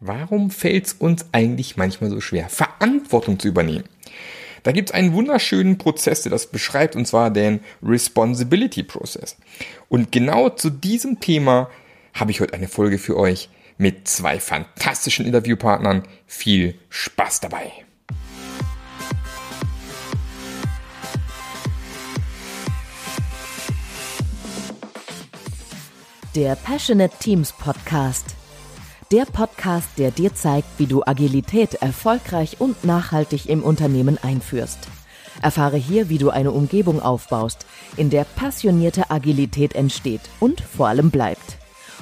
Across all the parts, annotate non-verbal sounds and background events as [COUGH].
Warum fällt es uns eigentlich manchmal so schwer, Verantwortung zu übernehmen? Da gibt es einen wunderschönen Prozess, der das beschreibt, und zwar den Responsibility Process. Und genau zu diesem Thema habe ich heute eine Folge für euch mit zwei fantastischen Interviewpartnern. Viel Spaß dabei! Der Passionate Teams Podcast der Podcast, der dir zeigt, wie du Agilität erfolgreich und nachhaltig im Unternehmen einführst. Erfahre hier, wie du eine Umgebung aufbaust, in der passionierte Agilität entsteht und vor allem bleibt.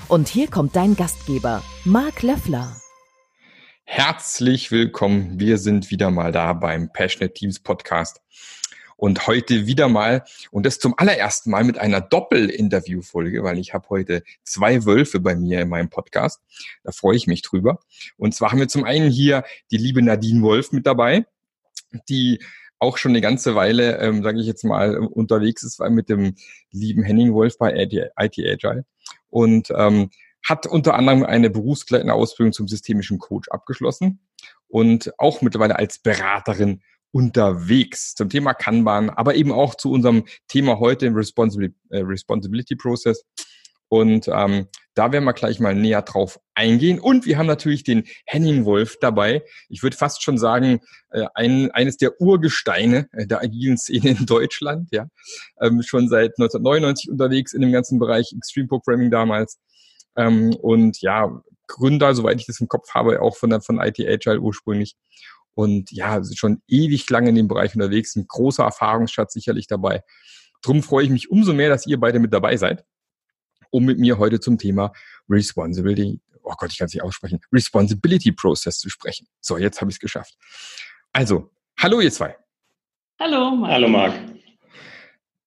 Und hier kommt dein Gastgeber, Marc Löffler. Herzlich willkommen. Wir sind wieder mal da beim Passionate Teams Podcast. Und heute wieder mal, und das zum allerersten Mal mit einer Doppel-Interview-Folge, weil ich habe heute zwei Wölfe bei mir in meinem Podcast. Da freue ich mich drüber. Und zwar haben wir zum einen hier die liebe Nadine Wolf mit dabei, die auch schon eine ganze Weile, ähm, sage ich jetzt mal, unterwegs ist, mit dem lieben Henning Wolf bei IT Agile. Und ähm, hat unter anderem eine berufsgleitende Ausbildung zum systemischen Coach abgeschlossen und auch mittlerweile als Beraterin unterwegs zum Thema Kanban, aber eben auch zu unserem Thema heute im Responsibility, äh, Responsibility Process. Und ähm, da werden wir gleich mal näher drauf eingehen. Und wir haben natürlich den Henning Wolf dabei. Ich würde fast schon sagen, äh, ein, eines der Urgesteine äh, der agilen Szene in Deutschland. Ja, ähm, schon seit 1999 unterwegs in dem ganzen Bereich Extreme Programming damals. Ähm, und ja, Gründer, soweit ich das im Kopf habe, auch von der von IT Agile ursprünglich und ja, schon ewig lange in dem Bereich unterwegs, ein großer Erfahrungsschatz sicherlich dabei. Drum freue ich mich umso mehr, dass ihr beide mit dabei seid, um mit mir heute zum Thema Responsibility, oh Gott, ich kann es nicht aussprechen, Responsibility Process zu sprechen. So, jetzt habe ich es geschafft. Also, hallo ihr zwei. Hallo, Marc. Hallo Marc.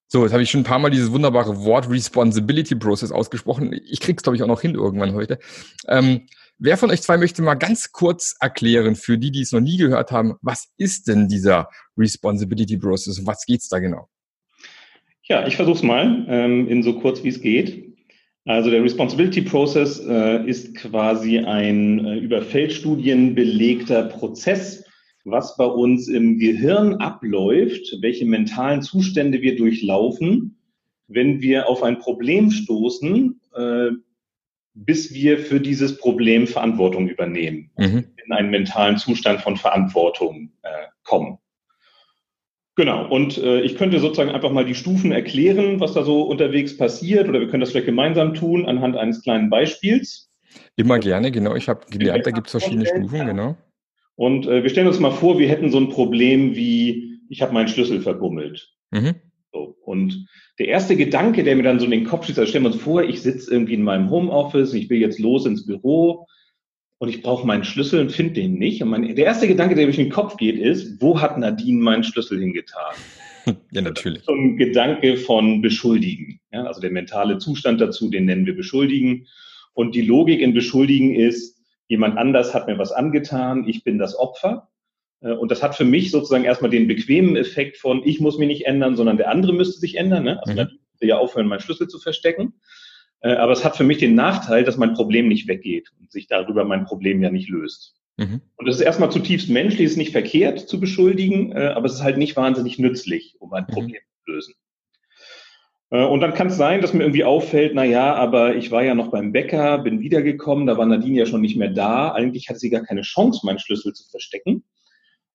So, jetzt habe ich schon ein paar Mal dieses wunderbare Wort Responsibility Process ausgesprochen. Ich krieg's, glaube ich, auch noch hin irgendwann heute. Ähm, Wer von euch zwei möchte mal ganz kurz erklären, für die, die es noch nie gehört haben, was ist denn dieser Responsibility Process und was geht's da genau? Ja, ich versuche es mal ähm, in so kurz wie es geht. Also der Responsibility Process äh, ist quasi ein äh, über Feldstudien belegter Prozess, was bei uns im Gehirn abläuft, welche mentalen Zustände wir durchlaufen, wenn wir auf ein Problem stoßen, äh, bis wir für dieses Problem Verantwortung übernehmen, mhm. in einen mentalen Zustand von Verantwortung äh, kommen. Genau, und äh, ich könnte sozusagen einfach mal die Stufen erklären, was da so unterwegs passiert, oder wir können das vielleicht gemeinsam tun anhand eines kleinen Beispiels. Immer gerne, genau. Ich habe gelernt, da gibt es verschiedene Stufen, genau. Und äh, wir stellen uns mal vor, wir hätten so ein Problem wie, ich habe meinen Schlüssel verbummelt. Mhm. So, und der erste Gedanke, der mir dann so in den Kopf schießt, also stellen wir uns vor, ich sitze irgendwie in meinem Homeoffice, ich will jetzt los ins Büro und ich brauche meinen Schlüssel und finde den nicht. Und mein, der erste Gedanke, der mir in den Kopf geht, ist, wo hat Nadine meinen Schlüssel hingetan? [LAUGHS] Ja, natürlich. So ein Gedanke von Beschuldigen. Ja, also der mentale Zustand dazu, den nennen wir Beschuldigen. Und die Logik in Beschuldigen ist, jemand anders hat mir was angetan, ich bin das Opfer. Äh, und das hat für mich sozusagen erstmal den bequemen Effekt von, ich muss mich nicht ändern, sondern der andere müsste sich ändern. Ne? Also mhm. natürlich ja aufhören, meinen Schlüssel zu verstecken. Äh, aber es hat für mich den Nachteil, dass mein Problem nicht weggeht und sich darüber mein Problem ja nicht löst. Mhm. Und es ist erstmal zutiefst menschlich, es ist nicht verkehrt zu beschuldigen, äh, aber es ist halt nicht wahnsinnig nützlich, um ein mhm. Problem mhm. zu lösen. Und dann kann es sein, dass mir irgendwie auffällt, na ja, aber ich war ja noch beim Bäcker, bin wiedergekommen, da war Nadine ja schon nicht mehr da. Eigentlich hatte sie gar keine Chance, meinen Schlüssel zu verstecken.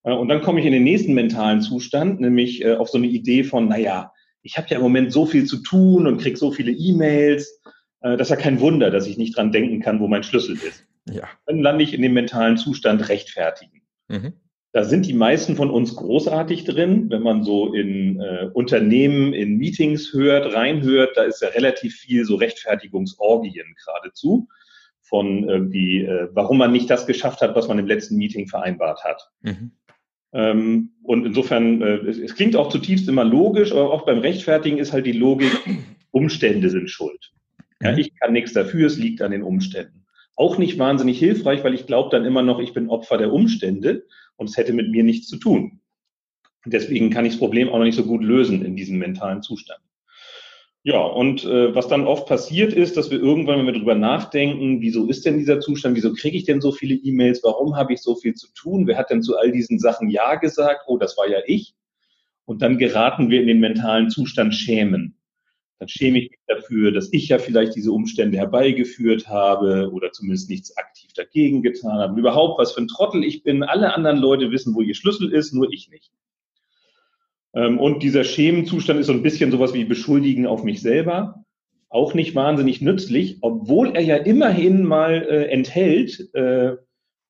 Äh, und dann komme ich in den nächsten mentalen Zustand, nämlich äh, auf so eine Idee von, naja, ich habe ja im Moment so viel zu tun und krieg so viele E-Mails. Äh, das ist ja kein Wunder, dass ich nicht dran denken kann, wo mein Schlüssel ist. Ja. Dann lande ich in dem mentalen Zustand rechtfertigen. Mhm. Da sind die meisten von uns großartig drin. Wenn man so in äh, Unternehmen, in Meetings hört, reinhört, da ist ja relativ viel so Rechtfertigungsorgien geradezu von irgendwie, äh, warum man nicht das geschafft hat, was man im letzten Meeting vereinbart hat. Mhm. Ähm, und insofern, äh, es, es, klingt auch zutiefst immer logisch, aber auch beim Rechtfertigen ist halt die Logik, [CLEARS THROAT] Umstände sind schuld. Ja, mhm. ich kann nichts dafür, es liegt an den Umständen. Auch nicht wahnsinnig hilfreich, weil ich glaube dann immer noch, ich bin Opfer der Umstände und es hätte mit mir nichts zu tun. Deswegen kann ich das Problem auch noch nicht so gut lösen in diesem mentalen Zustand. Ja, und äh, was dann oft passiert ist, dass wir irgendwann, wenn wir drüber nachdenken, wieso ist denn dieser Zustand, wieso kriege ich denn so viele E-Mails, warum habe ich so viel zu tun, wer hat denn zu all diesen Sachen Ja gesagt, oh, das war ja ich. Und dann geraten wir in den mentalen Zustand Schämen. Dann schäme ich mich dafür, dass ich ja vielleicht diese Umstände herbeigeführt habe oder zumindest nichts aktiv dagegen getan habe. Überhaupt, was für ein Trottel ich bin. Alle anderen Leute wissen, wo ihr Schlüssel ist, nur ich nicht. Ähm, und dieser Schemenzustand ist so ein bisschen sowas wie Beschuldigen auf mich selber. Auch nicht wahnsinnig nützlich, obwohl er ja immerhin mal äh, enthält, äh,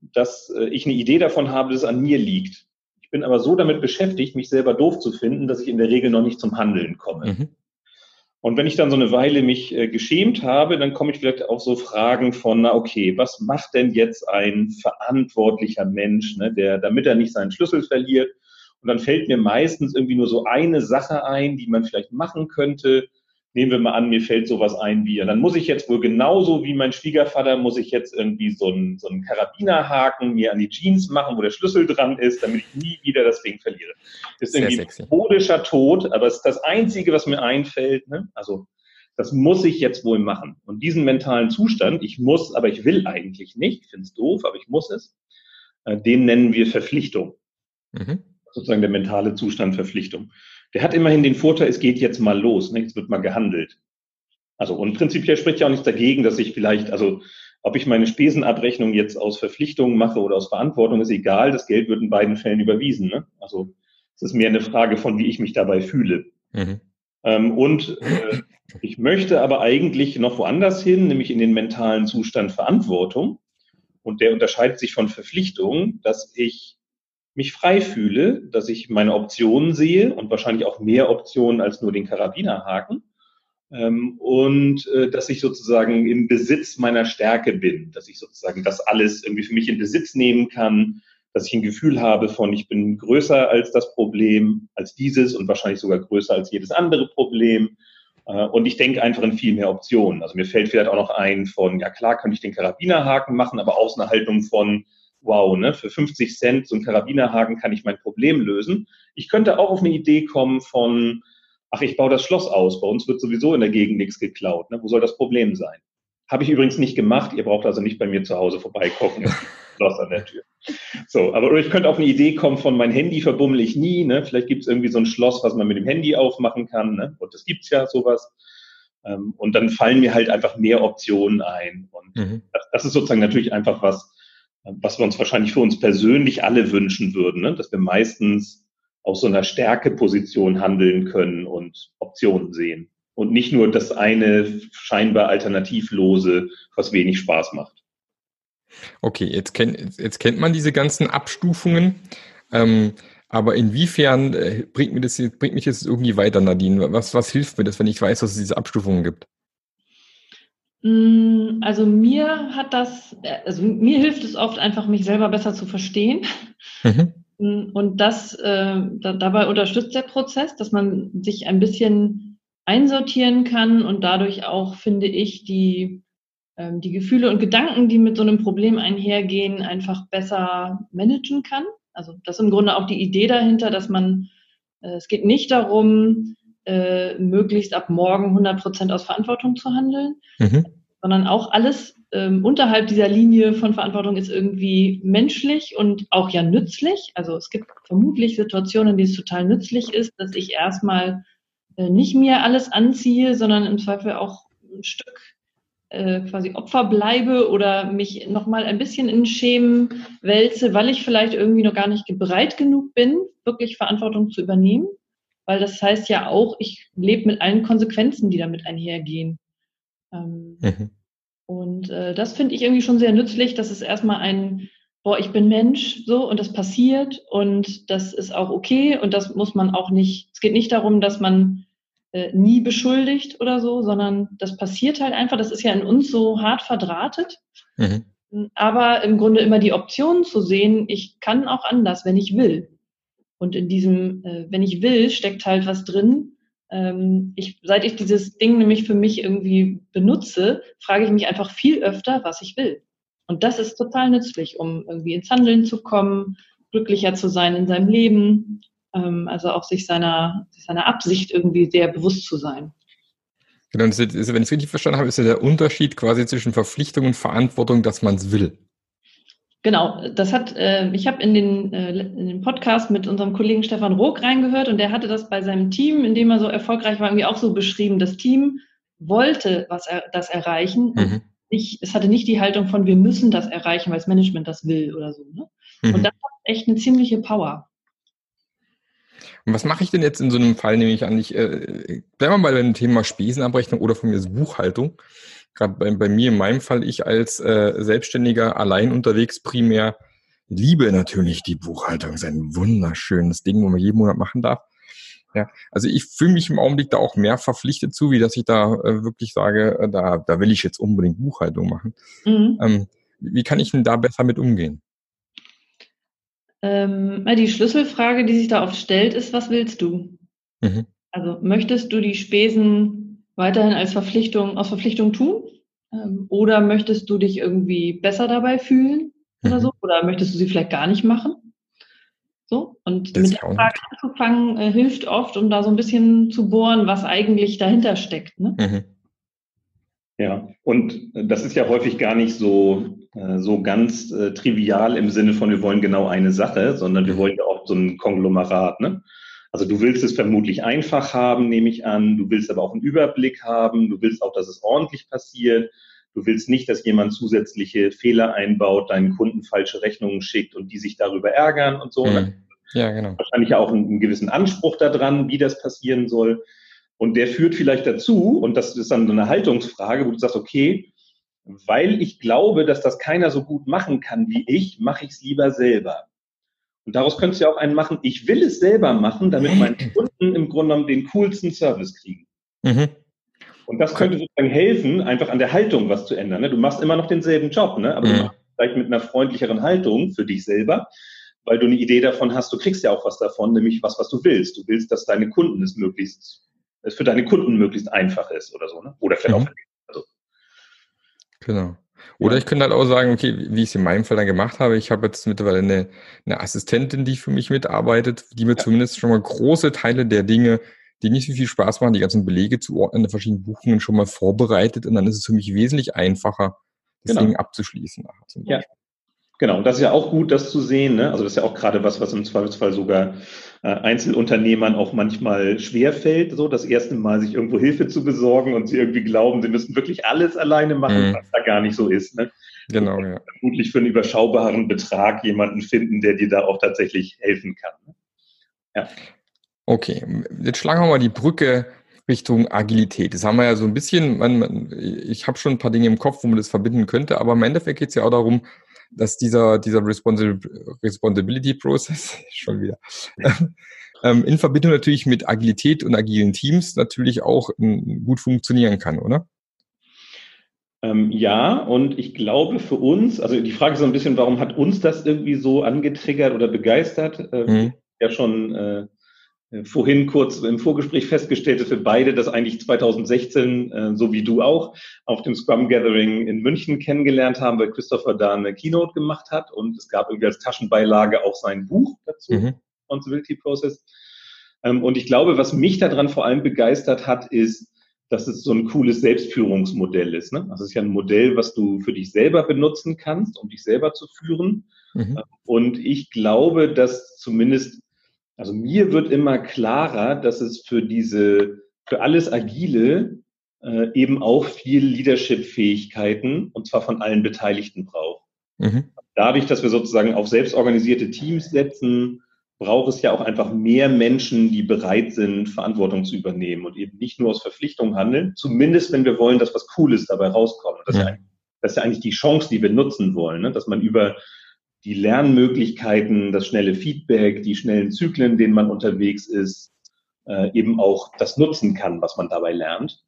dass äh, ich eine Idee davon habe, dass es an mir liegt. Ich bin aber so damit beschäftigt, mich selber doof zu finden, dass ich in der Regel noch nicht zum Handeln komme. Mhm. Und wenn ich dann so eine Weile mich äh, geschämt habe, dann komme ich vielleicht auf so Fragen von, na okay, was macht denn jetzt ein verantwortlicher Mensch, ne, der, damit er nicht seinen Schlüssel verliert, und dann fällt mir meistens irgendwie nur so eine Sache ein, die man vielleicht machen könnte. Nehmen wir mal an, mir fällt sowas ein wie, und dann muss ich jetzt wohl genauso wie mein Schwiegervater, muss ich jetzt irgendwie so einen, so einen Karabinerhaken mir an die Jeans machen, wo der Schlüssel dran ist, damit ich nie wieder das Ding verliere. Das ist Sehr irgendwie sexy. modischer Tod, aber es ist das Einzige, was mir einfällt. Ne? Also das muss ich jetzt wohl machen. Und diesen mentalen Zustand, ich muss, aber ich will eigentlich nicht, ich finde es doof, aber ich muss es, äh, den nennen wir Verpflichtung. Mhm sozusagen der mentale Zustand Verpflichtung. Der hat immerhin den Vorteil, es geht jetzt mal los, ne? jetzt wird mal gehandelt. Also und prinzipiell spricht ja auch nichts dagegen, dass ich vielleicht, also ob ich meine Spesenabrechnung jetzt aus Verpflichtung mache oder aus Verantwortung, ist egal. Das Geld wird in beiden Fällen überwiesen. Ne? Also es ist mehr eine Frage von, wie ich mich dabei fühle. Mhm. Ähm, und äh, ich möchte aber eigentlich noch woanders hin, nämlich in den mentalen Zustand Verantwortung. Und der unterscheidet sich von Verpflichtung, dass ich mich frei fühle, dass ich meine Optionen sehe und wahrscheinlich auch mehr Optionen als nur den Karabinerhaken. Ähm, und äh, dass ich sozusagen im Besitz meiner Stärke bin, dass ich sozusagen das alles irgendwie für mich in Besitz nehmen kann, dass ich ein Gefühl habe von, ich bin größer als das Problem, als dieses und wahrscheinlich sogar größer als jedes andere Problem. Äh, und ich denke einfach in viel mehr Optionen. Also mir fällt vielleicht auch noch ein von, ja klar, könnte ich den Karabinerhaken machen, aber aus einer Haltung von, wow, ne, für 50 Cent so ein Karabinerhaken kann ich mein Problem lösen. Ich könnte auch auf eine Idee kommen von, ach, ich baue das Schloss aus, bei uns wird sowieso in der Gegend nichts geklaut, ne? wo soll das Problem sein? Habe ich übrigens nicht gemacht, ihr braucht also nicht bei mir zu Hause vorbeigucken, [LAUGHS] Schloss an der Tür. So, aber ich könnte auf eine Idee kommen von mein Handy verbummel ich nie, ne? vielleicht gibt es irgendwie so ein Schloss, was man mit dem Handy aufmachen kann, ne? und das gibt's ja sowas. Ähm, und dann fallen mir halt einfach mehr Optionen ein. Und mhm. das, das ist sozusagen natürlich einfach was, was wir uns wahrscheinlich für uns persönlich alle wünschen würden, ne? dass wir meistens aus so einer Stärkeposition handeln können und Optionen sehen und nicht nur das eine scheinbar alternativlose, was wenig Spaß macht. Okay, jetzt, kennt jetzt kennt man diese ganzen Abstufungen. Ähm, aber inwiefern äh, bringt, mir das, bringt mich das irgendwie weiter, Nadine? Was, was hilft mir das, wenn ich weiß, dass es diese Abstufungen gibt? Mm, also mir hat das, also mir hilft es oft einfach, mich selber besser zu verstehen. Mhm. Mm, und das, äh, da, dabei unterstützt der Prozess, dass man sich ein bisschen einsortieren kann und dadurch auch, finde ich, die, äh, die Gefühle und Gedanken, die mit so einem Problem einhergehen, einfach besser managen kann. Also das ist im Grunde auch die Idee dahinter, dass man, äh, es geht nicht darum, äh, möglichst ab morgen 100 Prozent aus Verantwortung zu handeln, mhm. sondern auch alles ähm, unterhalb dieser Linie von Verantwortung ist irgendwie menschlich und auch ja nützlich. Also es gibt vermutlich Situationen, in denen es total nützlich ist, dass ich erstmal äh, nicht mir alles anziehe, sondern im Zweifel auch ein Stück äh, quasi Opfer bleibe oder mich nochmal ein bisschen in Schemen wälze, weil ich vielleicht irgendwie noch gar nicht bereit genug bin, wirklich Verantwortung zu übernehmen weil das heißt ja auch, ich lebe mit allen Konsequenzen, die damit einhergehen. Ähm, mhm. Und äh, das finde ich irgendwie schon sehr nützlich, dass es erstmal ein, boah, ich bin Mensch, so, und das passiert und das ist auch okay und das muss man auch nicht, es geht nicht darum, dass man äh, nie beschuldigt oder so, sondern das passiert halt einfach, das ist ja in uns so hart verdrahtet. Mhm. Aber im Grunde immer die Option zu sehen, ich kann auch anders, wenn ich will. Und in diesem, äh, wenn ich will, steckt halt was drin. Ähm, ich, seit ich dieses Ding nämlich für mich irgendwie benutze, frage ich mich einfach viel öfter, was ich will. Und das ist total nützlich, um irgendwie ins Handeln zu kommen, glücklicher zu sein in seinem Leben, ähm, also auch sich seiner, seiner Absicht irgendwie sehr bewusst zu sein. Genau, ist, wenn ich es richtig verstanden habe, ist ja der Unterschied quasi zwischen Verpflichtung und Verantwortung, dass man es will. Genau, das hat, äh, ich habe in, den, äh, in den Podcast mit unserem Kollegen Stefan Rook reingehört und der hatte das bei seinem Team, in dem er so erfolgreich war, irgendwie auch so beschrieben. Das Team wollte was er, das erreichen. Mhm. Nicht, es hatte nicht die Haltung von, wir müssen das erreichen, weil das Management das will oder so. Ne? Mhm. Und das hat echt eine ziemliche Power. Und was mache ich denn jetzt in so einem Fall, nehme ich an, ich äh, bleiben wir mal beim Thema Spesenabrechnung oder von mir ist Buchhaltung gerade bei, bei mir in meinem Fall, ich als äh, Selbstständiger allein unterwegs primär liebe natürlich die Buchhaltung. Das ist ein wunderschönes Ding, wo man jeden Monat machen darf. Ja, also ich fühle mich im Augenblick da auch mehr verpflichtet zu, wie dass ich da äh, wirklich sage, äh, da, da will ich jetzt unbedingt Buchhaltung machen. Mhm. Ähm, wie kann ich denn da besser mit umgehen? Ähm, die Schlüsselfrage, die sich da oft stellt, ist, was willst du? Mhm. Also möchtest du die Spesen weiterhin als Verpflichtung, aus Verpflichtung tun? Ähm, oder möchtest du dich irgendwie besser dabei fühlen oder mhm. so? Oder möchtest du sie vielleicht gar nicht machen? So, und das mit der Frage anzufangen, äh, hilft oft, um da so ein bisschen zu bohren, was eigentlich dahinter steckt. Ne? Mhm. Ja, und das ist ja häufig gar nicht so, äh, so ganz äh, trivial im Sinne von, wir wollen genau eine Sache, sondern wir mhm. wollen ja auch so ein Konglomerat. Ne? Also du willst es vermutlich einfach haben, nehme ich an. Du willst aber auch einen Überblick haben. Du willst auch, dass es ordentlich passiert. Du willst nicht, dass jemand zusätzliche Fehler einbaut, deinen Kunden falsche Rechnungen schickt und die sich darüber ärgern und so. Mhm. Ja, genau. Wahrscheinlich auch einen, einen gewissen Anspruch daran, wie das passieren soll. Und der führt vielleicht dazu, und das ist dann so eine Haltungsfrage, wo du sagst, okay, weil ich glaube, dass das keiner so gut machen kann wie ich, mache ich es lieber selber. Und daraus könntest du ja auch einen machen, ich will es selber machen, damit meine Kunden im Grunde genommen den coolsten Service kriegen. Mhm. Und das könnte sozusagen helfen, einfach an der Haltung was zu ändern. Ne? Du machst immer noch denselben Job, ne? aber mhm. du machst vielleicht mit einer freundlicheren Haltung für dich selber, weil du eine Idee davon hast, du kriegst ja auch was davon, nämlich was, was du willst. Du willst, dass deine Kunden es möglichst, es für deine Kunden möglichst einfach ist oder so, ne? Oder vielleicht mhm. auch für dich. Also. Genau. Oder ich könnte halt auch sagen, okay, wie ich es in meinem Fall dann gemacht habe, ich habe jetzt mittlerweile eine, eine Assistentin, die für mich mitarbeitet, die mir ja. zumindest schon mal große Teile der Dinge, die nicht so viel Spaß machen, die ganzen Belege zu ordnen, der verschiedenen Buchungen schon mal vorbereitet und dann ist es für mich wesentlich einfacher, das genau. Ding abzuschließen. Ja, Genau, und das ist ja auch gut, das zu sehen. Ne? Also das ist ja auch gerade was, was im Zweifelsfall sogar äh, Einzelunternehmern auch manchmal schwerfällt, so das erste Mal sich irgendwo Hilfe zu besorgen und sie irgendwie glauben, sie müssten wirklich alles alleine machen, mhm. was da gar nicht so ist. Ne? Genau, ja. Vermutlich für einen überschaubaren Betrag jemanden finden, der dir da auch tatsächlich helfen kann. Ne? Ja. Okay, jetzt schlagen wir mal die Brücke Richtung Agilität. Das haben wir ja so ein bisschen, man, man, ich habe schon ein paar Dinge im Kopf, wo man das verbinden könnte, aber im Endeffekt geht es ja auch darum, dass dieser, dieser Responsibility Process, [LAUGHS] schon wieder, [LAUGHS] ähm, in Verbindung natürlich mit Agilität und agilen Teams natürlich auch ähm, gut funktionieren kann, oder? Ähm, ja, und ich glaube für uns, also die Frage ist so ein bisschen, warum hat uns das irgendwie so angetriggert oder begeistert? Ähm, mhm. Ja, schon äh, äh, vorhin kurz im Vorgespräch festgestellt, dass wir beide das eigentlich 2016, äh, so wie du auch, auf dem Scrum Gathering in München kennengelernt haben, weil Christopher da eine Keynote gemacht hat und es gab irgendwie als Taschenbeilage auch sein Buch dazu, mhm. Responsibility Process. Ähm, und ich glaube, was mich daran vor allem begeistert hat, ist, dass es so ein cooles Selbstführungsmodell ist. Ne? Also es ist ja ein Modell, was du für dich selber benutzen kannst, um dich selber zu führen. Mhm. Und ich glaube, dass zumindest also mir wird immer klarer, dass es für diese, für alles Agile äh, eben auch viel Leadership-Fähigkeiten und zwar von allen Beteiligten braucht. Mhm. Dadurch, dass wir sozusagen auf selbstorganisierte Teams setzen, braucht es ja auch einfach mehr Menschen, die bereit sind, Verantwortung zu übernehmen und eben nicht nur aus Verpflichtung handeln, zumindest wenn wir wollen, dass was Cooles dabei rauskommt. Das, ja. ist, ja, das ist ja eigentlich die Chance, die wir nutzen wollen, ne? dass man über die Lernmöglichkeiten, das schnelle Feedback, die schnellen Zyklen, denen man unterwegs ist, äh, eben auch das nutzen kann, was man dabei lernt.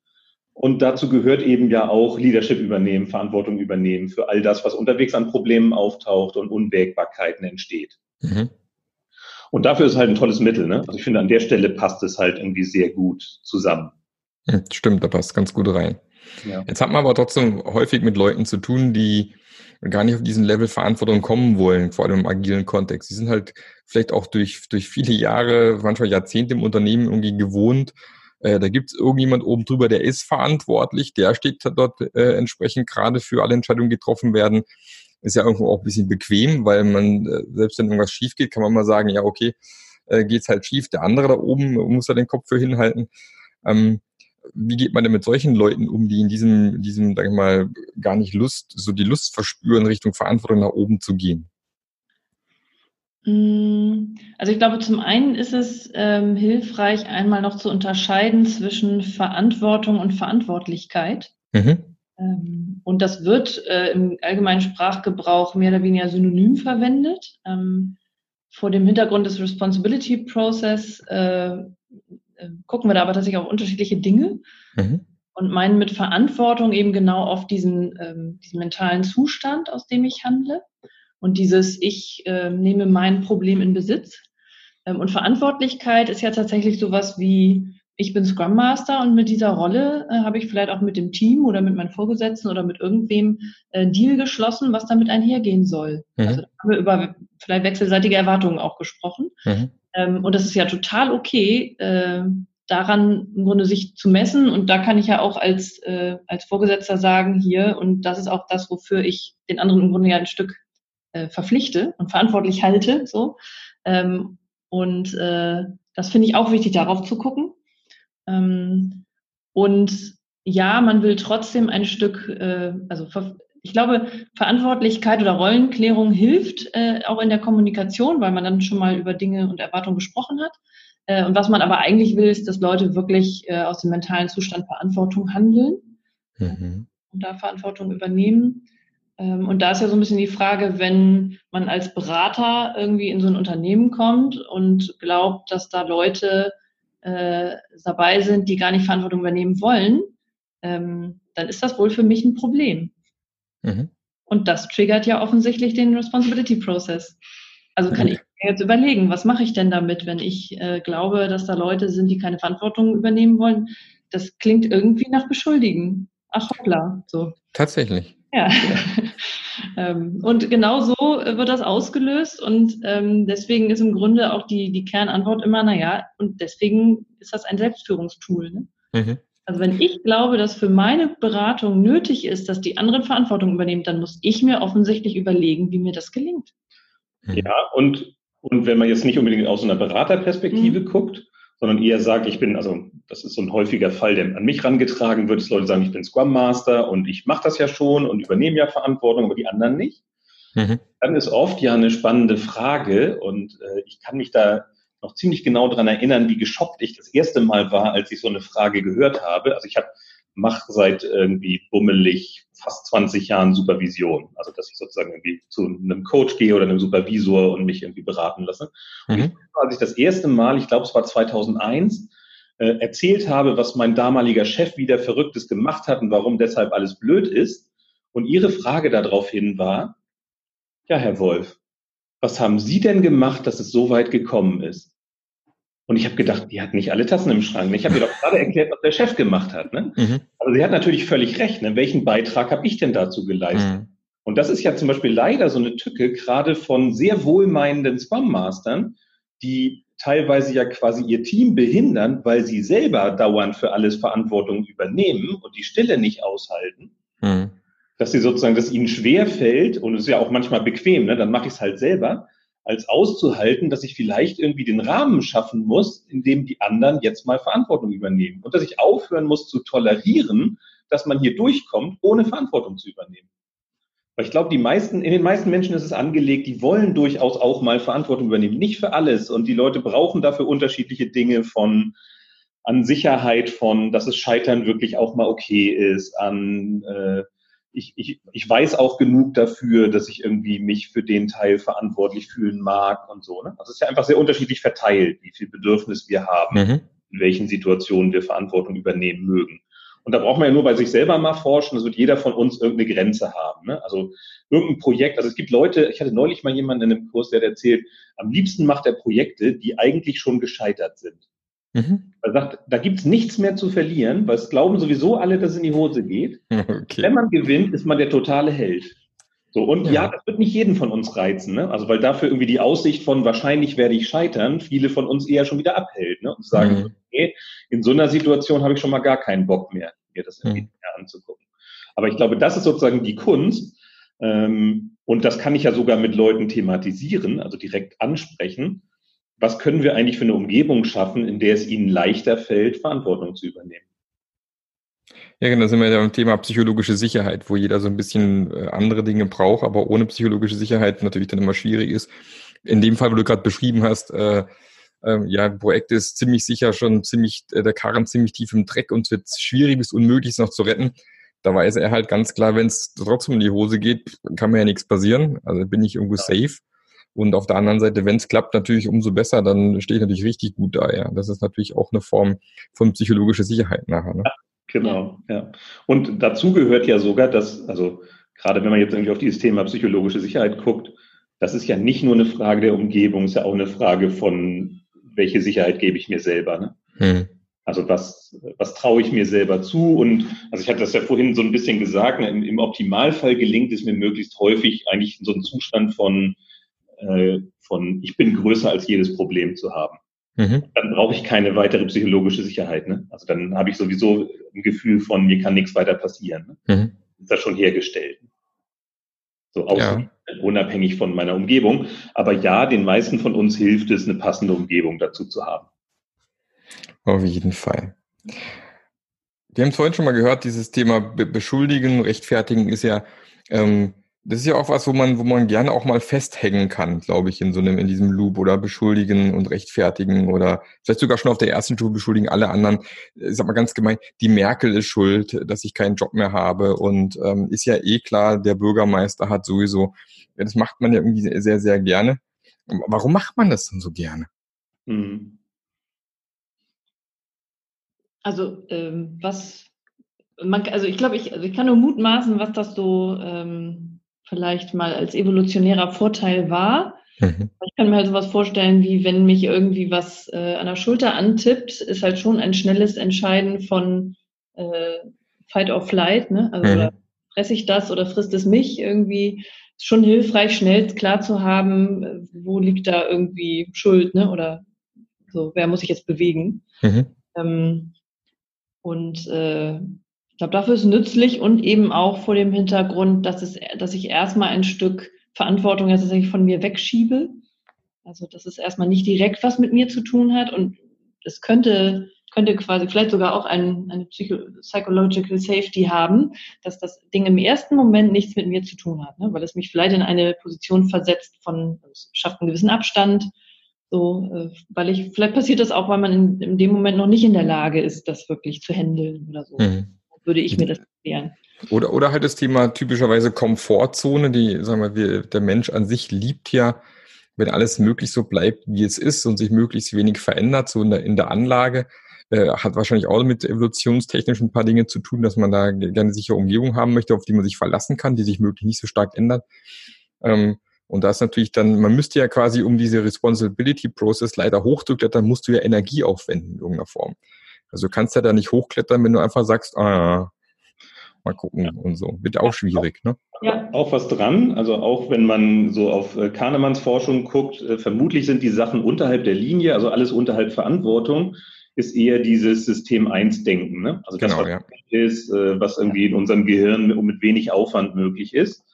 Und dazu gehört eben ja auch Leadership übernehmen, Verantwortung übernehmen für all das, was unterwegs an Problemen auftaucht und Unwägbarkeiten entsteht. Mhm. Und dafür ist halt ein tolles Mittel. Ne? Also ich finde, an der Stelle passt es halt irgendwie sehr gut zusammen. Stimmt, da passt ganz gut rein. Ja. Jetzt hat man aber trotzdem häufig mit Leuten zu tun, die gar nicht auf diesen Level Verantwortung kommen wollen, vor allem im agilen Kontext. Sie sind halt vielleicht auch durch, durch viele Jahre, manchmal Jahrzehnte im Unternehmen irgendwie gewohnt, äh, da gibt es irgendjemand oben drüber, der ist verantwortlich, der steht dort äh, entsprechend gerade für alle Entscheidungen getroffen werden. Ist ja irgendwo auch ein bisschen bequem, weil man, äh, selbst wenn irgendwas schief geht, kann man mal sagen, ja, okay, äh, geht's halt schief, der andere da oben muss da den Kopf für hinhalten. Ähm, wie geht man denn mit solchen Leuten um, die in diesem, diesem, sag ich mal, gar nicht Lust, so die Lust verspüren, Richtung Verantwortung nach oben zu gehen? Mm, also ich glaube, zum einen ist es ähm, hilfreich, einmal noch zu unterscheiden zwischen Verantwortung und Verantwortlichkeit. Mhm. Ähm, und das wird äh, im allgemeinen Sprachgebrauch mehr oder weniger synonym verwendet. Ähm, vor dem Hintergrund des Responsibility Process äh, gucken wir da aber tatsächlich auch unterschiedliche Dinge mhm. und meinen mit Verantwortung eben genau auf diesen, ähm, diesen mentalen Zustand, aus dem ich handle. Und dieses Ich äh, nehme mein Problem in Besitz. Ähm, und Verantwortlichkeit ist ja tatsächlich sowas wie, ich bin Scrum Master und mit dieser Rolle äh, habe ich vielleicht auch mit dem Team oder mit meinen Vorgesetzten oder mit irgendwem äh, Deal geschlossen, was damit einhergehen soll. Mhm. Also da haben wir über vielleicht wechselseitige Erwartungen auch gesprochen. Mhm. Ähm, und das ist ja total okay, äh, daran im Grunde sich zu messen. Und da kann ich ja auch als, äh, als Vorgesetzter sagen, hier, und das ist auch das, wofür ich den anderen im Grunde ja ein Stück äh, verpflichte und verantwortlich halte. So. Ähm, und äh, das finde ich auch wichtig, darauf zu gucken. Ähm, und ja, man will trotzdem ein Stück, äh, also ich glaube, Verantwortlichkeit oder Rollenklärung hilft äh, auch in der Kommunikation, weil man dann schon mal über Dinge und Erwartungen gesprochen hat. Äh, und was man aber eigentlich will, ist, dass Leute wirklich äh, aus dem mentalen Zustand Verantwortung handeln mhm. und da Verantwortung übernehmen. Ähm, und da ist ja so ein bisschen die Frage, wenn man als Berater irgendwie in so ein Unternehmen kommt und glaubt, dass da Leute äh, dabei sind, die gar nicht Verantwortung übernehmen wollen, ähm, dann ist das wohl für mich ein Problem. Mhm. Und das triggert ja offensichtlich den Responsibility Process. Also kann mhm. ich mir jetzt überlegen, was mache ich denn damit, wenn ich äh, glaube, dass da Leute sind, die keine Verantwortung übernehmen wollen? Das klingt irgendwie nach Beschuldigen. Ach hoppla, so. Tatsächlich. Ja. [LAUGHS] ähm, und genau so wird das ausgelöst und ähm, deswegen ist im Grunde auch die, die Kernantwort immer, naja, und deswegen ist das ein Selbstführungstool. Ne? Mhm. Also wenn ich glaube, dass für meine Beratung nötig ist, dass die anderen Verantwortung übernehmen, dann muss ich mir offensichtlich überlegen, wie mir das gelingt. Hm. Ja, und, und wenn man jetzt nicht unbedingt aus einer Beraterperspektive mhm. guckt, sondern eher sagt, ich bin, also das ist so ein häufiger Fall, der an mich rangetragen wird, dass Leute sagen, ich bin Scrum Master und ich mache das ja schon und übernehme ja Verantwortung, aber die anderen nicht. Mhm. Dann ist oft ja eine spannende Frage und äh, ich kann mich da noch ziemlich genau daran erinnern, wie geschockt ich das erste Mal war, als ich so eine Frage gehört habe. Also ich habe mache seit irgendwie bummelig fast 20 Jahren Supervision. Also dass ich sozusagen irgendwie zu einem Coach gehe oder einem Supervisor und mich irgendwie beraten lasse. Und mhm. ich, als ich das erste Mal, ich glaube es war 2001, äh, erzählt habe, was mein damaliger Chef wieder Verrücktes gemacht hat und warum deshalb alles blöd ist. Und ihre Frage daraufhin war, ja, Herr Wolf, was haben Sie denn gemacht, dass es so weit gekommen ist? Und ich habe gedacht, die hat nicht alle Tassen im Schrank. Ich habe ihr doch gerade erklärt, was der Chef gemacht hat. Ne? Mhm. Aber sie hat natürlich völlig recht. Ne? Welchen Beitrag habe ich denn dazu geleistet? Mhm. Und das ist ja zum Beispiel leider so eine Tücke, gerade von sehr wohlmeinenden Scrum-Mastern, die teilweise ja quasi ihr Team behindern, weil sie selber dauernd für alles Verantwortung übernehmen und die Stille nicht aushalten. Mhm. Dass sie sozusagen, dass ihnen schwer fällt, und es ist ja auch manchmal bequem, ne? dann mache ich es halt selber, als auszuhalten, dass ich vielleicht irgendwie den Rahmen schaffen muss, in dem die anderen jetzt mal Verantwortung übernehmen. Und dass ich aufhören muss zu tolerieren, dass man hier durchkommt, ohne Verantwortung zu übernehmen. Weil ich glaube, die meisten, in den meisten Menschen ist es angelegt, die wollen durchaus auch mal Verantwortung übernehmen. Nicht für alles. Und die Leute brauchen dafür unterschiedliche Dinge von an Sicherheit, von, dass es Scheitern wirklich auch mal okay ist, an äh, ich, ich, ich weiß auch genug dafür, dass ich irgendwie mich für den Teil verantwortlich fühlen mag und so. Ne? Also es ist ja einfach sehr unterschiedlich verteilt, wie viel Bedürfnis wir haben, mhm. in welchen Situationen wir Verantwortung übernehmen mögen. Und da braucht man ja nur bei sich selber mal forschen, das wird jeder von uns irgendeine Grenze haben. Ne? Also irgendein Projekt, also es gibt Leute, ich hatte neulich mal jemanden in einem Kurs, der hat erzählt, am liebsten macht er Projekte, die eigentlich schon gescheitert sind. Mhm. Er sagt, da gibt's nichts mehr zu verlieren, weil es glauben sowieso alle, dass es in die Hose geht. [LAUGHS] Okay. Wenn man gewinnt, ist man der totale Held. So, und ja. ja. das wird nicht jeden von uns reizen, ne? Also, weil dafür irgendwie die Aussicht von wahrscheinlich werde ich scheitern, viele von uns eher schon wieder abhält, ne? Und sagen, mhm. okay, in so einer Situation habe ich schon mal gar keinen Bock mehr, mir das irgendwie mhm. anzugucken. Aber ich glaube, das ist sozusagen die Kunst. Ähm, und das kann ich ja sogar mit Leuten thematisieren, also direkt ansprechen. Was können wir eigentlich für eine Umgebung schaffen, in der es ihnen leichter fällt, Verantwortung zu übernehmen? Ja, genau, da sind wir ja beim Thema psychologische Sicherheit, wo jeder so ein bisschen äh, andere Dinge braucht, aber ohne psychologische Sicherheit natürlich dann immer schwierig ist. In dem Fall, wo du gerade beschrieben hast, äh, äh, ja, Projekt ist ziemlich sicher schon ziemlich, äh, der Karren ziemlich tief im Dreck und es wird schwierig bis unmöglich, es noch zu retten. Da weiß er halt ganz klar, wenn es trotzdem in die Hose geht, kann mir ja nichts passieren. Also bin ich irgendwo ja. safe. Und auf der anderen Seite, wenn es klappt, natürlich umso besser, dann stehe ich natürlich richtig gut da. Ja, das ist natürlich auch eine Form von psychologischer Sicherheit nachher. Ne? Ja. Genau, ja. Und dazu gehört ja sogar, dass, also gerade wenn man jetzt irgendwie auf dieses Thema psychologische Sicherheit guckt, das ist ja nicht nur eine Frage der Umgebung, ist ja auch eine Frage von, welche Sicherheit gebe ich mir selber. Ne? Hm. Also was, was traue ich mir selber zu? Und also ich hatte das ja vorhin so ein bisschen gesagt, ne, im, im Optimalfall gelingt es mir möglichst häufig eigentlich so einen Zustand von, äh, von ich bin größer als jedes Problem zu haben. Mhm. Dann brauche ich keine weitere psychologische Sicherheit. Ne? Also dann habe ich sowieso ein Gefühl von, mir kann nichts weiter passieren. Ne? Mhm. Ist das schon hergestellt. So aus, ja. unabhängig von meiner Umgebung. Aber ja, den meisten von uns hilft es, eine passende Umgebung dazu zu haben. Auf jeden Fall. Wir haben es vorhin schon mal gehört, dieses Thema Beschuldigen, Rechtfertigen ist ja ähm, das ist ja auch was, wo man, wo man gerne auch mal festhängen kann, glaube ich, in so einem, in diesem Loop oder beschuldigen und rechtfertigen oder vielleicht sogar schon auf der ersten Stufe beschuldigen alle anderen. Ich sag mal ganz gemein, die Merkel ist schuld, dass ich keinen Job mehr habe und ähm, ist ja eh klar, der Bürgermeister hat sowieso, ja, das macht man ja irgendwie sehr, sehr gerne. Warum macht man das denn so gerne? Mhm. Also, ähm, was man, also ich glaube, ich, also ich kann nur mutmaßen, was das so ähm, vielleicht mal als evolutionärer Vorteil war. Mhm. Ich kann mir halt sowas vorstellen, wie wenn mich irgendwie was äh, an der Schulter antippt, ist halt schon ein schnelles Entscheiden von äh, Fight or Flight, ne? Also mhm. fresse ich das oder frisst es mich irgendwie? Ist schon hilfreich, schnell klar zu haben, wo liegt da irgendwie Schuld, ne? Oder so, wer muss ich jetzt bewegen? Mhm. Ähm, und äh, glaube, dafür ist nützlich und eben auch vor dem Hintergrund, dass, es, dass ich erstmal ein Stück Verantwortung ja tatsächlich von mir wegschiebe. Also, dass es erstmal nicht direkt was mit mir zu tun hat und es könnte, könnte quasi vielleicht sogar auch ein, eine Psycho Psychological Safety haben, dass das Ding im ersten Moment nichts mit mir zu tun hat, ne? weil es mich vielleicht in eine Position versetzt von, es schafft einen gewissen Abstand, so, äh, weil ich, vielleicht passiert das auch, weil man in, in dem Moment noch nicht in der Lage ist, das wirklich zu handeln oder so. Mhm würde ich mir das erklären. Oder, oder halt das Thema typischerweise Komfortzone, die, sagen wir, wir, der Mensch an sich liebt ja, wenn alles möglich so bleibt, wie es ist und sich möglichst wenig verändert, so in der, in der Anlage, äh, hat wahrscheinlich auch mit evolutionstechnisch ein paar Dinge zu tun, dass man da gerne eine sichere Umgebung haben möchte, auf die man sich verlassen kann, die sich möglichst nicht so stark ändert. Ähm, und da ist natürlich dann, man müsste ja quasi, um diese Responsibility Process leider hochzuklettern, musst du ja Energie aufwenden in irgendeiner Form. Also du kannst ja da nicht hochklettern, wenn du einfach sagst, ah, mal gucken ja. und so. Wird auch schwierig, ne? Ja, auch was dran. Also auch wenn man so auf äh, Kahnemanns Forschung guckt, äh, vermutlich sind die Sachen unterhalb der Linie, also alles unterhalb Verantwortung, ist eher dieses System 1 Denken. Ne? Also das, genau, was ja. ist, äh, was irgendwie in unserem Gehirn mit wenig Aufwand möglich ist.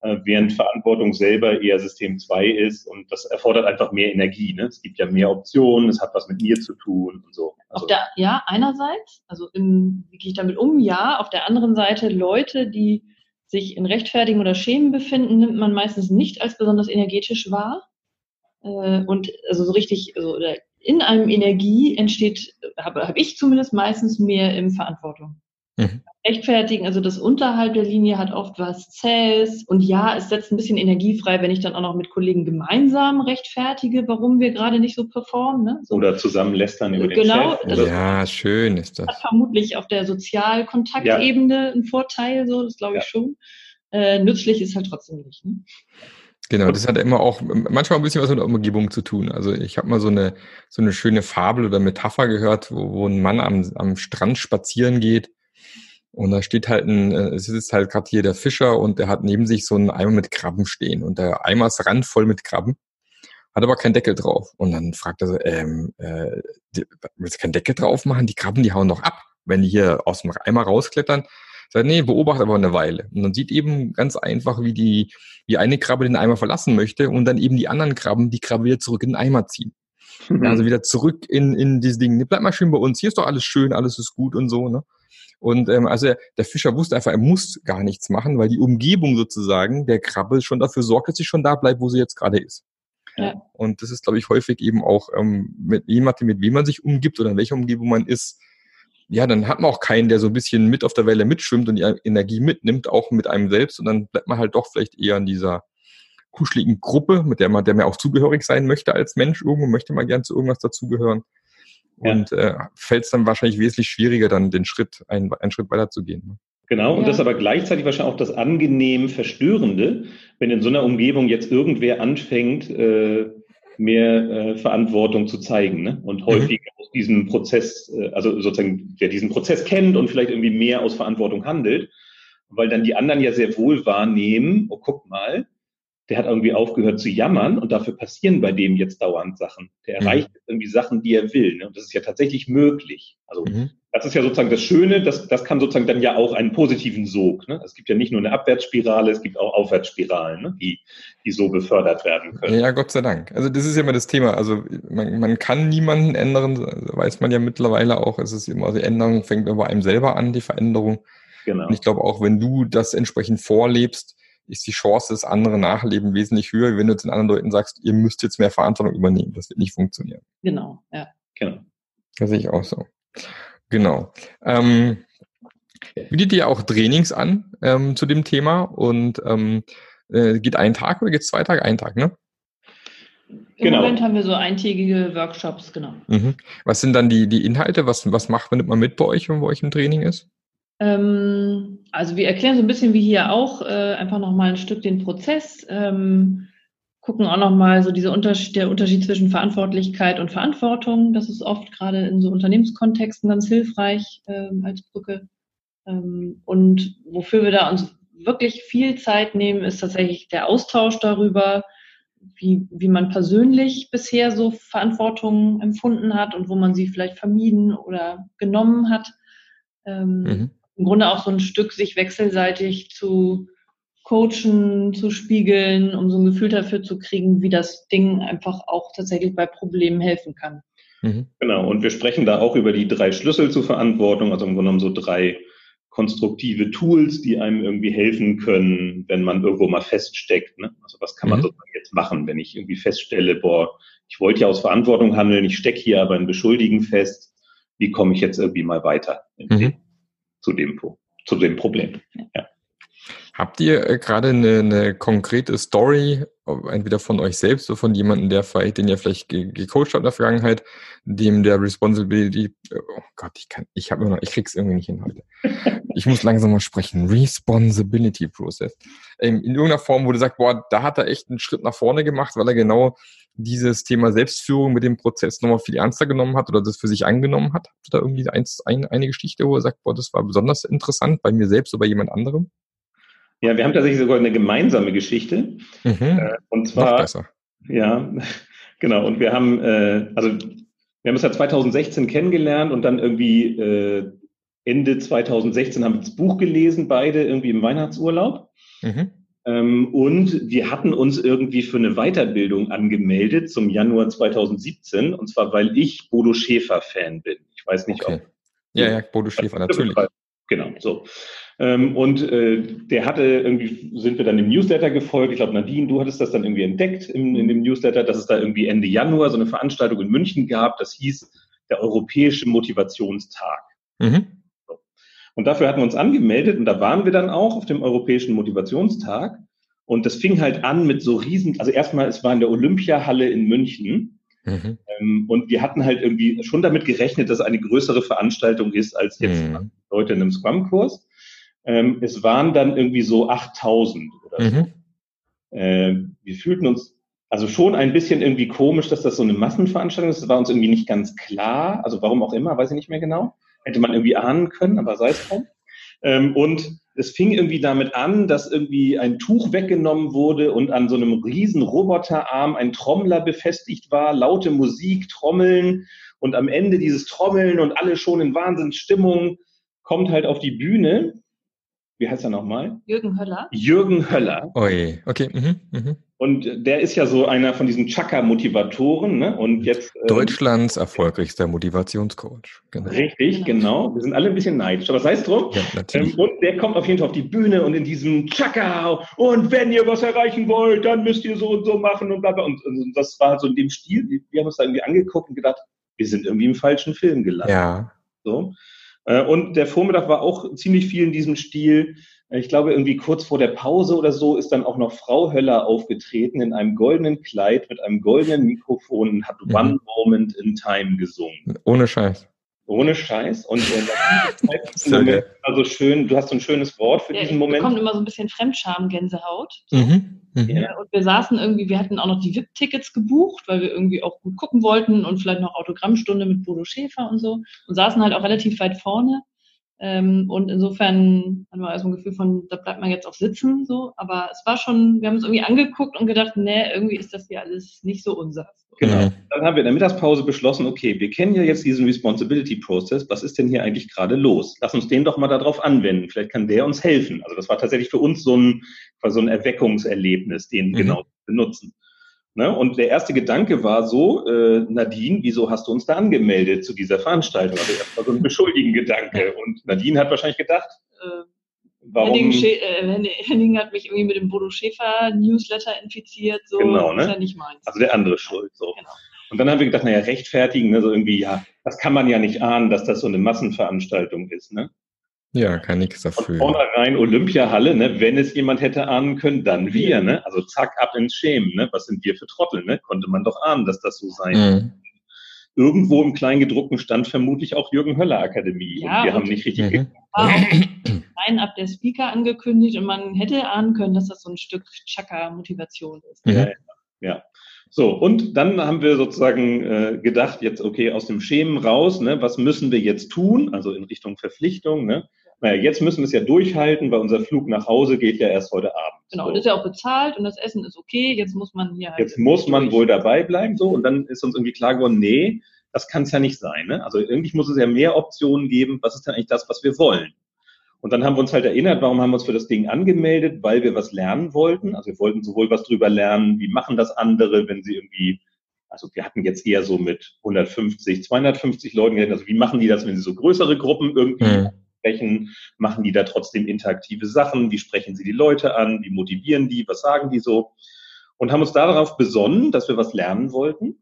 Äh, während Verantwortung selber eher System 2 ist und das erfordert einfach mehr Energie. Ne? Es gibt ja mehr Optionen, es hat was mit mir zu tun und so. Also der, ja, einerseits, also im, wie gehe ich damit um? Ja, auf der anderen Seite Leute, die sich in Rechtfertigen oder Schämen befinden, nimmt man meistens nicht als besonders energetisch wahr. Äh, und also so richtig, also in einem Energie entsteht, habe hab ich zumindest meistens mehr im Verantwortung. Mhm. Rechtfertigen, also das unterhalb der Linie hat oft was Zähes und ja, es setzt ein bisschen Energie frei, wenn ich dann auch noch mit Kollegen gemeinsam rechtfertige, warum wir gerade nicht so performen. Ne? So. Oder zusammen lästern über genau, den Chef. Ja, schön ist das. Hat vermutlich auf der Sozialkontaktebene ja. einen Vorteil, so, das glaube ich ja. schon. Äh, nützlich ist halt trotzdem nicht. Ne? Genau, das hat immer auch manchmal ein bisschen was mit der Umgebung zu tun. Also ich habe mal so eine so eine schöne Fabel oder Metapher gehört, wo, wo ein Mann am, am Strand spazieren geht Und da steht halt ein, äh, es ist halt gerade hier der Fischer und der hat neben sich so einen Eimer mit Krabben stehen und der Eimer ist randvoll mit Krabben, hat aber keinen Deckel drauf. Und dann fragt er so, ähm, äh, willst du keinen Deckel drauf machen? Die Krabben, die hauen doch ab, wenn die hier aus dem Eimer rausklettern. Sagt, nee, beobachte aber eine Weile. Und dann sieht eben ganz einfach, wie die, wie eine Krabbe den Eimer verlassen möchte und dann eben die anderen Krabben die Krabbe wieder zurück in den Eimer ziehen. [LAUGHS] Mhm. Also wieder zurück in, in dieses Ding. Bleib mal schön bei uns. Hier ist doch alles schön, alles ist gut und so, ne? Und ähm, also der Fischer wusste einfach, er muss gar nichts machen, weil die Umgebung sozusagen der Krabbe schon dafür sorgt, dass sie schon da bleibt, wo sie jetzt gerade ist. Ja. Und das ist, glaube ich, häufig eben auch ähm, mit jemandem, mit wem man sich umgibt oder in welcher Umgebung man ist. Ja, dann hat man auch keinen, der so ein bisschen mit auf der Welle mitschwimmt und die Energie mitnimmt, auch mit einem selbst. Und dann bleibt man halt doch vielleicht eher in dieser kuscheligen Gruppe, mit der man, der man auch zugehörig sein möchte als Mensch. Irgendwo möchte man gern zu irgendwas dazugehören. Ja. Und äh, fällt es dann wahrscheinlich wesentlich schwieriger, dann den Schritt, einen, einen Schritt weiter zu gehen. Ne? Genau, und ja. das ist aber gleichzeitig wahrscheinlich auch das angenehm Verstörende, wenn in so einer Umgebung jetzt irgendwer anfängt, äh, mehr äh, Verantwortung zu zeigen ne? und mhm. häufig mhm. aus diesem Prozess, äh, also sozusagen, der diesen Prozess kennt und vielleicht irgendwie mehr aus Verantwortung handelt, weil dann die anderen ja sehr wohl wahrnehmen, oh guck mal, der hat irgendwie aufgehört zu jammern und dafür passieren bei dem jetzt dauernd Sachen. Der mhm. erreicht mhm. irgendwie Sachen, die er will. Ne? Und das ist ja tatsächlich möglich. Also mhm. das ist ja sozusagen das Schöne, das, das kann sozusagen dann ja auch einen positiven Sog. Ne? Es gibt ja nicht nur eine Abwärtsspirale, es gibt auch Aufwärtsspiralen, ne? die, die so befördert werden können. Ja, Gott sei Dank. Also das ist ja immer das Thema. Also man, man kann niemanden ändern, weiß man ja mittlerweile auch. Es ist immer, die Änderung fängt bei einem selber an, die Veränderung. Genau. Und ich glaube auch, wenn du das entsprechend vorlebst, ist die Chance, dass andere nachleben, wesentlich höher, wenn du den anderen Leuten sagst, ihr müsst jetzt mehr Verantwortung übernehmen. Das wird nicht funktionieren. Genau, ja. Genau. Das sehe ich auch so. Genau. Ähm, bietet ihr auch Trainings an ähm, zu dem Thema und ähm, äh, geht ein Tag oder geht es zwei Tage? Ein Tag, ne? Im genau. Moment haben wir so eintägige Workshops, genau. Mhm. Was sind dann die, die Inhalte? Was, was macht man mit bei euch, wenn bei euch ein Training ist? Ähm, also wir erklären so ein bisschen wie hier auch äh, einfach nochmal ein Stück den Prozess, ähm, gucken auch nochmal so diese Unterschied, der Unterschied zwischen Verantwortlichkeit und Verantwortung. Das ist oft gerade in so Unternehmenskontexten ganz hilfreich äh, als Brücke. Ähm, und wofür wir da uns wirklich viel Zeit nehmen, ist tatsächlich der Austausch darüber, wie, wie man persönlich bisher so Verantwortung empfunden hat und wo man sie vielleicht vermieden oder genommen hat. Ähm, mhm im Grunde auch so ein Stück sich wechselseitig zu coachen, zu spiegeln, um so ein Gefühl dafür zu kriegen, wie das Ding einfach auch tatsächlich bei Problemen helfen kann. Mhm. Genau, und wir sprechen da auch über die drei Schlüssel zur Verantwortung, also im Grunde genommen so drei konstruktive Tools, die einem irgendwie helfen können, wenn man irgendwo mal feststeckt. Ne? Also was kann man mhm. sozusagen jetzt machen, wenn ich irgendwie feststelle, boah, ich wollte ja aus Verantwortung handeln, ich stecke hier aber in Beschuldigen fest, wie komme ich jetzt irgendwie mal weiter? Mhm zu dem, zu dem Problem. Ja. Habt ihr äh, gerade eine, eine konkrete Story, entweder von euch selbst oder von jemandem, der vielleicht, den ihr vielleicht gecoacht habt in der Vergangenheit, dem der Responsibility, oh Gott, ich kann, ich habe noch, ich krieg's irgendwie nicht hin heute. Ich muss langsam mal sprechen. Responsibility Process. Ähm, in irgendeiner Form, wo du sagst, boah, da hat er echt einen Schritt nach vorne gemacht, weil er genau dieses Thema Selbstführung mit dem Prozess nochmal viel ernster genommen hat oder das für sich angenommen hat? Habt ihr da irgendwie eins, ein, eine Geschichte, wo er sagt, boah, das war besonders interessant bei mir selbst oder bei jemand anderem? Ja, wir haben tatsächlich sogar eine gemeinsame Geschichte. Mhm. Äh, und zwar. Noch besser. Ja, [LAUGHS] genau. Und wir haben, äh, also wir haben es ja 2016 kennengelernt und dann irgendwie äh, Ende 2016 haben wir das Buch gelesen, beide irgendwie im Weihnachtsurlaub. Mhm. Ähm, und wir hatten uns irgendwie für eine Weiterbildung angemeldet zum Januar 2017. Und zwar, weil ich Bodo Schäfer-Fan bin. Ich weiß nicht, okay. ob. Ja, ja, Bodo Schäfer, natürlich. Genau, so. Ähm, und äh, der hatte irgendwie, sind wir dann im Newsletter gefolgt. Ich glaube, Nadine, du hattest das dann irgendwie entdeckt in, in dem Newsletter, dass es da irgendwie Ende Januar so eine Veranstaltung in München gab. Das hieß der Europäische Motivationstag. Mhm. Und dafür hatten wir uns angemeldet und da waren wir dann auch auf dem Europäischen Motivationstag. Und das fing halt an mit so riesen, also erstmal, es war in der Olympiahalle in München. Mhm. Ähm, und wir hatten halt irgendwie schon damit gerechnet, dass eine größere Veranstaltung ist als jetzt mhm. Leute in einem Scrum-Kurs. Ähm, es waren dann irgendwie so 8000 oder so. Mhm. Äh, wir fühlten uns also schon ein bisschen irgendwie komisch, dass das so eine Massenveranstaltung ist. Das war uns irgendwie nicht ganz klar. Also warum auch immer, weiß ich nicht mehr genau hätte man irgendwie ahnen können, aber sei es drum. Ähm, und es fing irgendwie damit an, dass irgendwie ein Tuch weggenommen wurde und an so einem riesen Roboterarm ein Trommler befestigt war, laute Musik, Trommeln und am Ende dieses Trommeln und alle schon in Wahnsinnsstimmung kommt halt auf die Bühne. Wie heißt er nochmal? Jürgen Höller. Jürgen Höller. Oi, okay. Mhm, mhm. Und der ist ja so einer von diesen Chaka-Motivatoren. Ne? Und jetzt ähm, Deutschlands erfolgreichster Motivationscoach. Genau. Richtig, genau. genau. Wir sind alle ein bisschen neidisch. Aber sei es drum. Ja, natürlich. Ähm, und der kommt auf jeden Fall auf die Bühne und in diesem Chaka. Und wenn ihr was erreichen wollt, dann müsst ihr so und so machen und bla bla. Und, und das war so in dem Stil. Wir haben uns da irgendwie angeguckt und gedacht, wir sind irgendwie im falschen Film gelandet. Ja. So. Äh, und der Vormittag war auch ziemlich viel in diesem Stil. Ich glaube, irgendwie kurz vor der Pause oder so ist dann auch noch Frau Höller aufgetreten in einem goldenen Kleid mit einem goldenen Mikrofon und hat mhm. One Moment in Time gesungen. Ohne Scheiß. Ohne Scheiß. Und äh, [LAUGHS] Moment, also schön, du hast so ein schönes Wort für ja, diesen Moment. kommt immer so ein bisschen Fremdscham-Gänsehaut. Mhm. Mhm. Und wir saßen irgendwie, wir hatten auch noch die VIP-Tickets gebucht, weil wir irgendwie auch gut gucken wollten und vielleicht noch Autogrammstunde mit Bodo Schäfer und so. Und saßen halt auch relativ weit vorne. Ähm, und insofern hatten wir also ein Gefühl von, da bleibt man jetzt auch sitzen, so. Aber es war schon, wir haben uns irgendwie angeguckt und gedacht, nee, irgendwie ist das hier alles nicht so unser. Genau. Dann haben wir in der Mittagspause beschlossen, okay, wir kennen ja jetzt diesen Responsibility Process. Was ist denn hier eigentlich gerade los? Lass uns den doch mal darauf anwenden. Vielleicht kann der uns helfen. Also das war tatsächlich für uns so ein, so ein Erweckungserlebnis, den mhm. genau benutzen. Ne? Und der erste Gedanke war so, äh, Nadine, wieso hast du uns da angemeldet zu dieser Veranstaltung? Also erstmal so ein [LAUGHS] beschuldigen Gedanke. Und Nadine hat wahrscheinlich gedacht, äh, warum... Henning, äh, Henning, hat mich irgendwie mit dem Bodo Schäfer Newsletter infiziert, so genau, ne? ist ja nicht meins. Also der andere schuld. So. Genau. Und dann haben wir gedacht, naja, rechtfertigen, ne, so irgendwie, ja, das kann man ja nicht ahnen, dass das so eine Massenveranstaltung ist, ne? Ja, kann nichts dafür. Von vornherein Olympiahalle, ne? wenn es jemand hätte ahnen können, dann wir. Ne? Also zack, ab ins Schämen. Ne? Was sind wir für Trottel? Ne? Konnte man doch ahnen, dass das so sein mhm. Irgendwo im Kleingedruckten stand vermutlich auch Jürgen Höller Akademie. Ja, und wir haben nicht richtig mhm. Rein ab der Speaker angekündigt und man hätte ahnen können, dass das so ein Stück Chaka-Motivation ist. Mhm. Ja, ja. So, und dann haben wir sozusagen äh, gedacht, jetzt, okay, aus dem Schemen raus, ne, was müssen wir jetzt tun? Also in Richtung Verpflichtung, ne? Naja, jetzt müssen wir es ja durchhalten, weil unser Flug nach Hause geht ja erst heute Abend. Genau, so. und ist ja auch bezahlt und das Essen ist okay, jetzt muss man hier halt. Jetzt muss man durch. wohl dabei bleiben, so, und dann ist uns irgendwie klar geworden, nee, das kann es ja nicht sein. Ne? Also irgendwie muss es ja mehr Optionen geben, was ist denn eigentlich das, was wir wollen? Und dann haben wir uns halt erinnert, warum haben wir uns für das Ding angemeldet? Weil wir was lernen wollten. Also wir wollten sowohl was drüber lernen, wie machen das andere, wenn sie irgendwie, also wir hatten jetzt eher so mit 150, 250 Leuten geredet, also wie machen die das, wenn sie so größere Gruppen irgendwie mhm. Sprechen? Machen die da trotzdem interaktive Sachen? Wie sprechen sie die Leute an? Wie motivieren die? Was sagen die so? Und haben uns darauf besonnen, dass wir was lernen wollten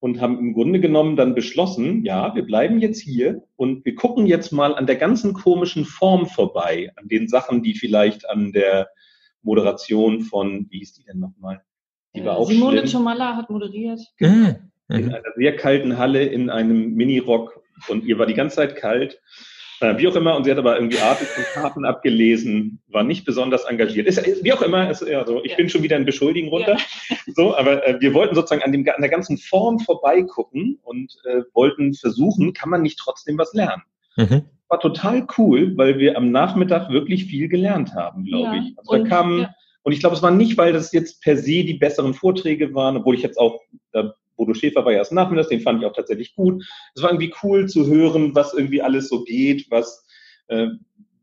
und haben im Grunde genommen dann beschlossen, ja, wir bleiben jetzt hier und wir gucken jetzt mal an der ganzen komischen Form vorbei, an den Sachen, die vielleicht an der Moderation von, wie hieß die denn nochmal? Die war auch Simone schlimm. Chomala hat moderiert. Genau. In einer sehr kalten Halle in einem Minirock und ihr war die ganze Zeit kalt. Äh, wie auch immer, und sie hat aber irgendwie Arten und Karten abgelesen, war nicht besonders engagiert. Ist, wie auch immer, ist, also ich ja. bin schon wieder in Beschuldigen runter. Ja. So, aber äh, wir wollten sozusagen an, dem, an der ganzen Form vorbeigucken und äh, wollten versuchen, kann man nicht trotzdem was lernen. Mhm. War total cool, weil wir am Nachmittag wirklich viel gelernt haben, glaube ja. ich. Also und, da kamen, und ich glaube, es war nicht, weil das jetzt per se die besseren Vorträge waren, obwohl ich jetzt auch, da Bodo Schäfer war ja erst nachmittags, den fand ich auch tatsächlich gut. Es war irgendwie cool zu hören, was irgendwie alles so geht, was, äh,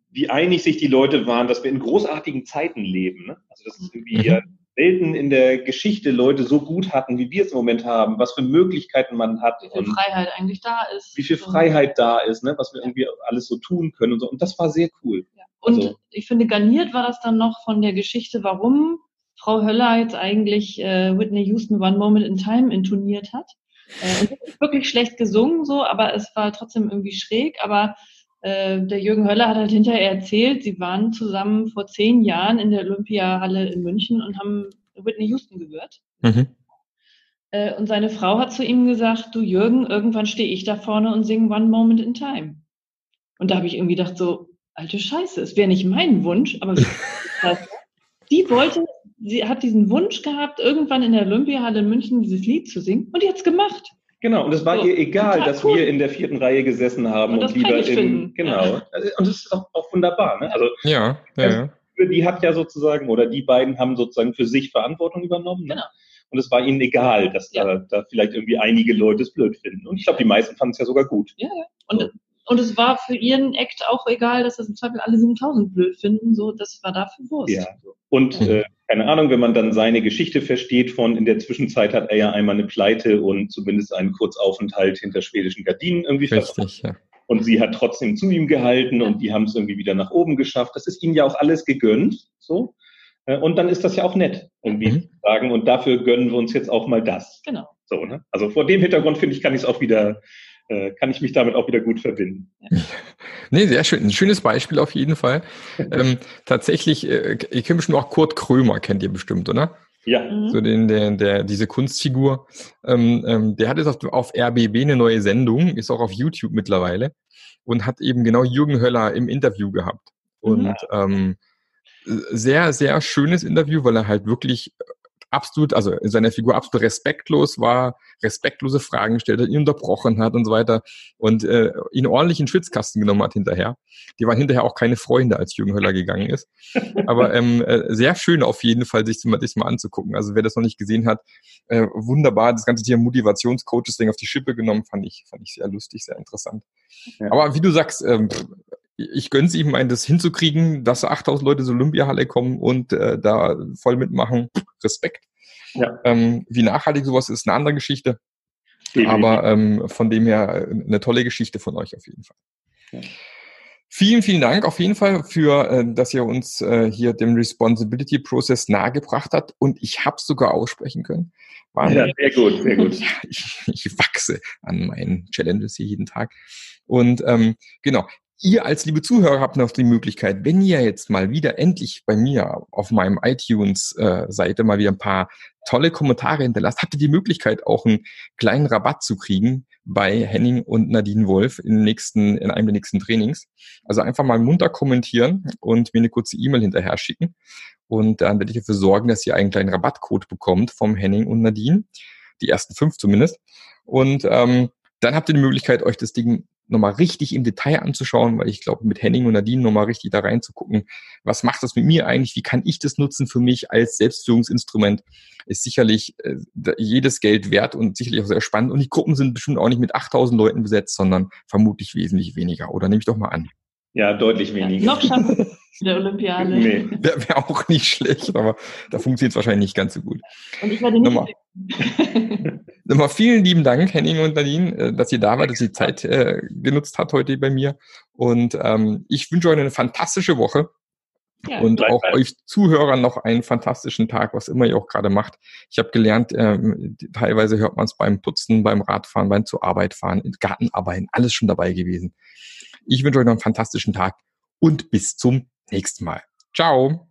wie einig sich die Leute waren, dass wir in großartigen Zeiten leben. Ne? Also das ist irgendwie mhm. ja selten in der Geschichte Leute so gut hatten, wie wir es im Moment haben, was für Möglichkeiten man hat. Wie viel Freiheit eigentlich da ist. Wie viel Freiheit da ist, ne? was wir irgendwie alles so tun können und so. Und das war sehr cool. Ja. Und also, ich finde, garniert war das dann noch von der Geschichte, warum Frau Höller jetzt eigentlich äh, Whitney Houston One Moment in Time intoniert hat. Äh, wirklich schlecht gesungen, so, aber es war trotzdem irgendwie schräg. Aber äh, der Jürgen Höller hat halt hinterher erzählt, sie waren zusammen vor zehn Jahren in der Olympiahalle in München und haben Whitney Houston gehört. Mhm. Äh, und seine Frau hat zu ihm gesagt, du Jürgen, irgendwann stehe ich da vorne und singe One Moment in Time. Und da habe ich irgendwie gedacht, so, alte Scheiße, es wäre nicht mein Wunsch, aber [LAUGHS] die wollte sie hat diesen Wunsch gehabt, irgendwann in der Olympiahalle in München dieses Lied zu singen und die hat es gemacht. Genau, und es war ihr egal, dass cool. wir in der vierten Reihe gesessen haben und, und lieber in. Finden. Genau. Ja. Und das ist auch, auch wunderbar. Ne? Also, ja, ja, ja. Die hat ja sozusagen, oder die beiden haben sozusagen für sich Verantwortung übernommen. Ne? Genau. Und es war ihnen egal, dass ja. da, da vielleicht irgendwie einige Leute es blöd finden. Und ich glaube, die meisten fanden es ja sogar gut. Ja, ja. Und, so. und es war für ihren Act auch egal, dass das im Zweifel alle 7000 blöd finden. So, das war dafür Wurst. Ja. Und ja. Äh, keine Ahnung, wenn man dann seine Geschichte versteht von in der Zwischenzeit hat er ja einmal eine Pleite und zumindest einen Kurzaufenthalt hinter schwedischen Gardinen irgendwie Richtig, ja. Und sie hat trotzdem zu ihm gehalten und die haben es irgendwie wieder nach oben geschafft. Das ist ihnen ja auch alles gegönnt. So. Äh, und dann ist das ja auch nett, irgendwie mhm. zu sagen. Und dafür gönnen wir uns jetzt auch mal das. Genau. So, ne? Also vor dem Hintergrund finde ich, kann ich es auch wieder, äh, kann ich mich damit auch wieder gut verbinden. Ja. Nee, sehr schön. Ein schönes Beispiel auf jeden Fall. ähm, tatsächlich, äh, ihr kennt bestimmt auch Kurt Krömer, kennt ihr bestimmt, oder? Ja. Mhm. So den, der, der, diese Kunstfigur. Ähm, ähm, der hat jetzt auf, auf RBB eine neue Sendung, ist auch auf YouTube mittlerweile und hat eben genau Jürgen Höller im Interview gehabt. Und mhm. ähm, sehr, sehr schönes Interview, weil er halt wirklich absolut, also in seiner Figur absolut respektlos war, respektlose Fragen gestellt hat, ihn unterbrochen hat und so weiter und äh, ihn ordentlich in den Schwitzkasten genommen hat hinterher. Die waren hinterher auch keine Freunde, als Jürgen Höller gegangen ist. Aber [LAUGHS] ähm, äh, sehr schön auf jeden Fall, sich, sich mal anzugucken. Also wer das noch nicht gesehen hat, äh, wunderbar, das ganze Thema Motivationscoaches-Ding auf die Schippe genommen, fand ich, fand ich sehr lustig, sehr interessant. Ja. Aber wie du sagst, ähm, ich gönn's ihm, ein, das hinzukriegen, dass 8000 Leute zur Olympiahalle kommen und äh, da voll mitmachen. Respekt. Ja. Ähm, wie nachhaltig sowas ist, eine andere Geschichte. Aber ähm, von dem her äh, eine tolle Geschichte von euch auf jeden Fall. Ja. Vielen, vielen Dank auf jeden Fall für, äh, dass ihr uns äh, hier dem Responsibility Process nahegebracht habt und ich habe sogar aussprechen können. War ja, sehr gut, sehr gut. ich, ich wachse an meinen Challenges hier jeden Tag. Und ähm, genau, ihr als liebe Zuhörer habt noch die Möglichkeit, wenn ihr jetzt mal wieder endlich bei mir auf meinem iTunes-Seite äh, mal wieder ein paar tolle Kommentare hinterlasst, habt ihr die Möglichkeit, auch einen kleinen Rabatt zu kriegen bei Henning und Nadine Wolf in, nächsten, in einem der nächsten Trainings. Also einfach mal munter kommentieren und mir eine kurze E-Mail hinterher schicken. Und dann werde ich dafür sorgen, dass ihr einen kleinen Rabattcode bekommt vom Henning und Nadine. Die ersten fünf zumindest. Und ähm, dann habt ihr die Möglichkeit, euch das Ding nochmal richtig im Detail anzuschauen, weil ich glaube, mit Henning und Nadine nochmal richtig da reinzugucken, was macht das mit mir eigentlich, wie kann ich das nutzen für mich als Selbstführungsinstrument, ist sicherlich äh, jedes Geld wert und sicherlich auch sehr spannend. Und die Gruppen sind bestimmt auch nicht mit 8000 Leuten besetzt, sondern vermutlich wesentlich weniger. Oder nehme ich doch mal an. Ja, deutlich weniger. Ja, noch schaffen [LAUGHS] der Olympiade. Nee. Wäre wär auch nicht schlecht, aber da funktioniert es wahrscheinlich nicht ganz so gut. Und ich werde nicht. [LAUGHS] Nochmal. Vielen lieben Dank, Henning und Nadine, äh, dass ihr da wart, dass ihr Zeit äh, genutzt habt heute bei mir. Und ähm, ich wünsche euch eine fantastische Woche. Ja, und auch euch Zuhörern noch einen fantastischen Tag, was immer ihr auch gerade macht. Ich habe gelernt, ähm, teilweise hört man es beim Putzen, beim Radfahren, beim zur Arbeit fahren, im Gartenarbeiten, alles schon dabei gewesen. Ich wünsche euch noch einen fantastischen Tag und bis zum nächsten Mal. Ciao.